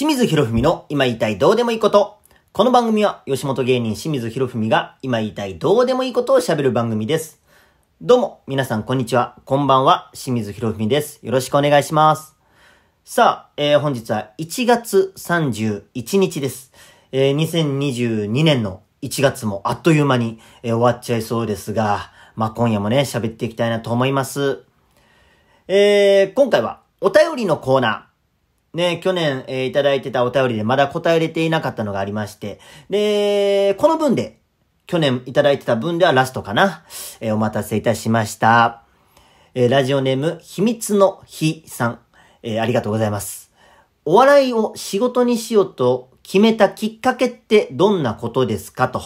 清水博文の今言いたいどうでもいいこと。この番組は吉本芸人清水博文が今言いたいどうでもいいことを喋る番組です。どうも、皆さんこんにちは。こんばんは、清水博文です。よろしくお願いします。さあ、えー、本日は1月31日です。えー、2022年の1月もあっという間に、えー、終わっちゃいそうですが、まあ、今夜もね、喋っていきたいなと思います。えー、今回はお便りのコーナー。ね、去年、えー、いただいてたお便りでまだ答えれていなかったのがありまして、で、この分で、去年いただいてた分ではラストかな。えー、お待たせいたしました。えー、ラジオネーム、秘密の日さん。えー、ありがとうございます。お笑いを仕事にしようと決めたきっかけってどんなことですかと。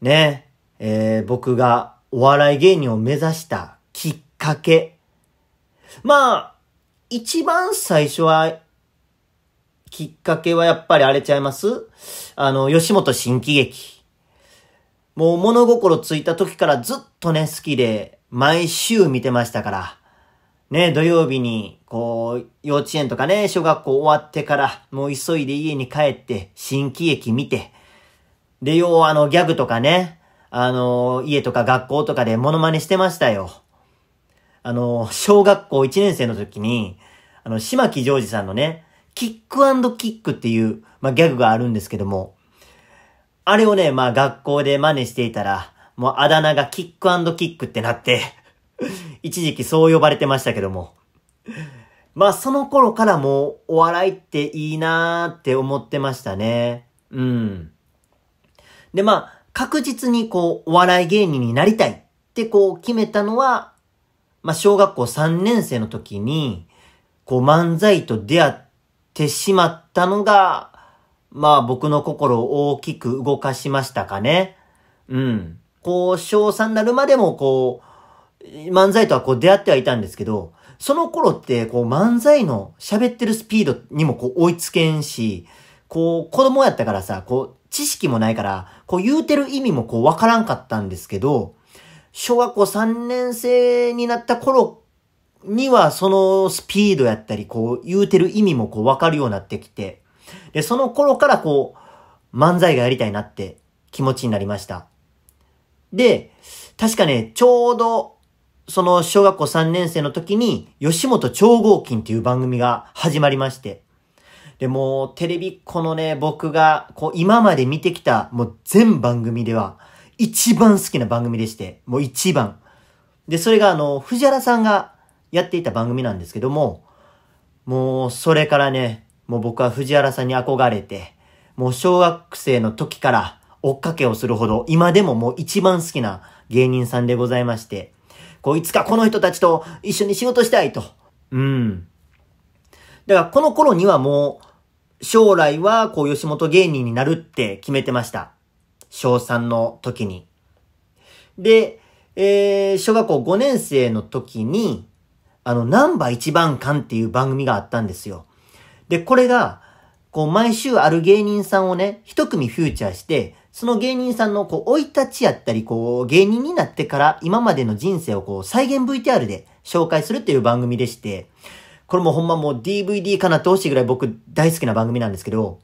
ね、えー、僕がお笑い芸人を目指したきっかけ。まあ、一番最初は、きっかけはやっぱりあれちゃいます？あの、吉本新喜劇。もう物心ついた時からずっとね、好きで、毎週見てましたから。ね、土曜日に、こう、幼稚園とかね、小学校終わってから、もう急いで家に帰って、新喜劇見て、で、要はあの、ギャグとかね、あの、家とか学校とかでモノマネしてましたよ。あの、小学校1年生の時に、あの、島木ジョージさんのね、キックキックっていう、まあ、ギャグがあるんですけども、あれをね、まあ、学校で真似していたら、もうあだ名がキックキックってなって 一時期そう呼ばれてましたけども。まあ、その頃からもう、お笑いっていいなーって思ってましたね。うん。で、まあ、確実にこう、お笑い芸人になりたいってこう決めたのは、まあ、小学校3年生の時に、こう漫才と出会ってしまったのが、まあ僕の心を大きく動かしましたかね。うん。こう、小3になるまでもこう、漫才とはこう出会ってはいたんですけど、その頃ってこう漫才の喋ってるスピードにもこう追いつけんし、こう子供やったからさ、こう知識もないから、こう言うてる意味もこうわからんかったんですけど、小学校3年生になった頃にはそのスピードやったり、こう言うてる意味もこうわかるようになってきて、で、その頃からこう漫才がやりたいなって気持ちになりました。で、確かね、ちょうどその小学校3年生の時に吉本超合金っていう番組が始まりまして、で、もテレビっ子のね、僕がこう今まで見てきたもう全番組では、一番好きな番組でして、もう一番。で、それがあの、藤原さんがやっていた番組なんですけども、もう、それからね、もう僕は藤原さんに憧れて、もう小学生の時から追っかけをするほど、今でももう一番好きな芸人さんでございまして、こう、いつかこの人たちと一緒に仕事したいと。うん。だからこの頃にはもう、将来はこう吉本芸人になるって決めてました。小3の時に。で、えー、小学校5年生の時に、あの、ナンバー一番館っていう番組があったんですよ。で、これが、こう、毎週ある芸人さんをね、一組フューチャーして、その芸人さんの、こう、生い立ちやったり、こう、芸人になってから今までの人生をこう、再現 VTR で紹介するっていう番組でして、これもほんまもう DVD かなってほしいぐらい僕大好きな番組なんですけど、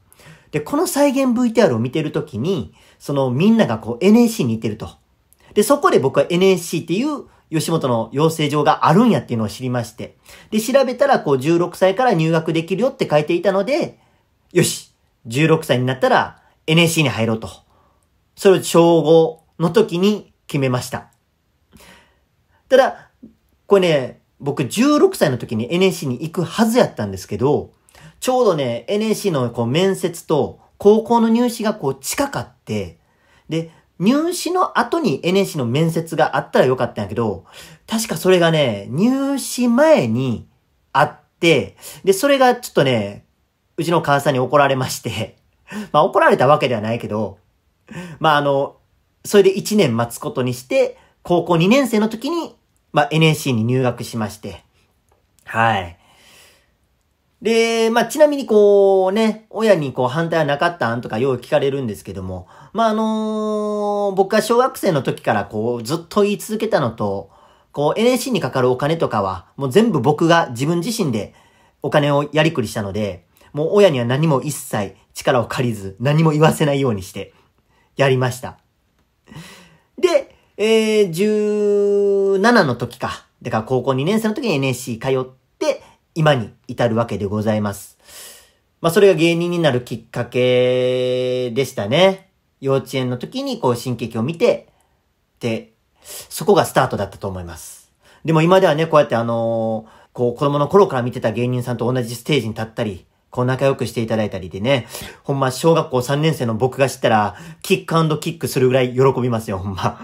で、この再現 VTR を見てるときに、そのみんながこう NSC に行ってると。で、そこで僕は NSC っていう吉本の養成所があるんやっていうのを知りまして。で、調べたらこう16歳から入学できるよって書いていたので、よし !16 歳になったら NSC に入ろうと。それを小5の時に決めました。ただ、これね、僕16歳の時に NSC に行くはずやったんですけど、ちょうどね、NSC のこう面接と高校の入試がこう近かって、で、入試の後に NSC の面接があったらよかったんやけど、確かそれがね、入試前にあって、で、それがちょっとね、うちの母さんに怒られまして まあ怒られたわけではないけど、まああの、それで1年待つことにして、高校2年生の時に、まあ NSC に入学しまして、はい。で、まあ、ちなみにこうね、親にこう反対はなかったんとかよう聞かれるんですけども、まあ、あのー、僕が小学生の時からこうずっと言い続けたのと、こう NSC にかかるお金とかはもう全部僕が自分自身でお金をやりくりしたので、もう親には何も一切力を借りず、何も言わせないようにして、やりました。で、えー、17の時か。だから高校2年生の時に NSC 通って、今に至るわけでございます。まあ、それが芸人になるきっかけでしたね。幼稚園の時にこう新劇を見て、で、そこがスタートだったと思います。でも今ではね、こうやってあのー、こう子供の頃から見てた芸人さんと同じステージに立ったり、こう仲良くしていただいたりでね、ほんま小学校3年生の僕が知ったら、キックキックするぐらい喜びますよ、ほんま。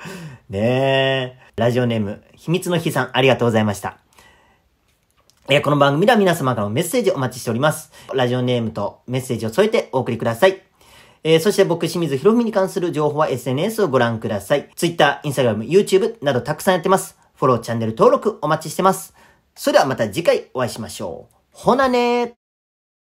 ねえ。ラジオネーム、秘密の日さん、ありがとうございました。えー、この番組では皆様からのメッセージをお待ちしております。ラジオネームとメッセージを添えてお送りください。えー、そして僕、清水博文に関する情報は SNS をご覧ください。Twitter、Instagram、YouTube などたくさんやってます。フォロー、チャンネル登録お待ちしてます。それではまた次回お会いしましょう。ほなねー。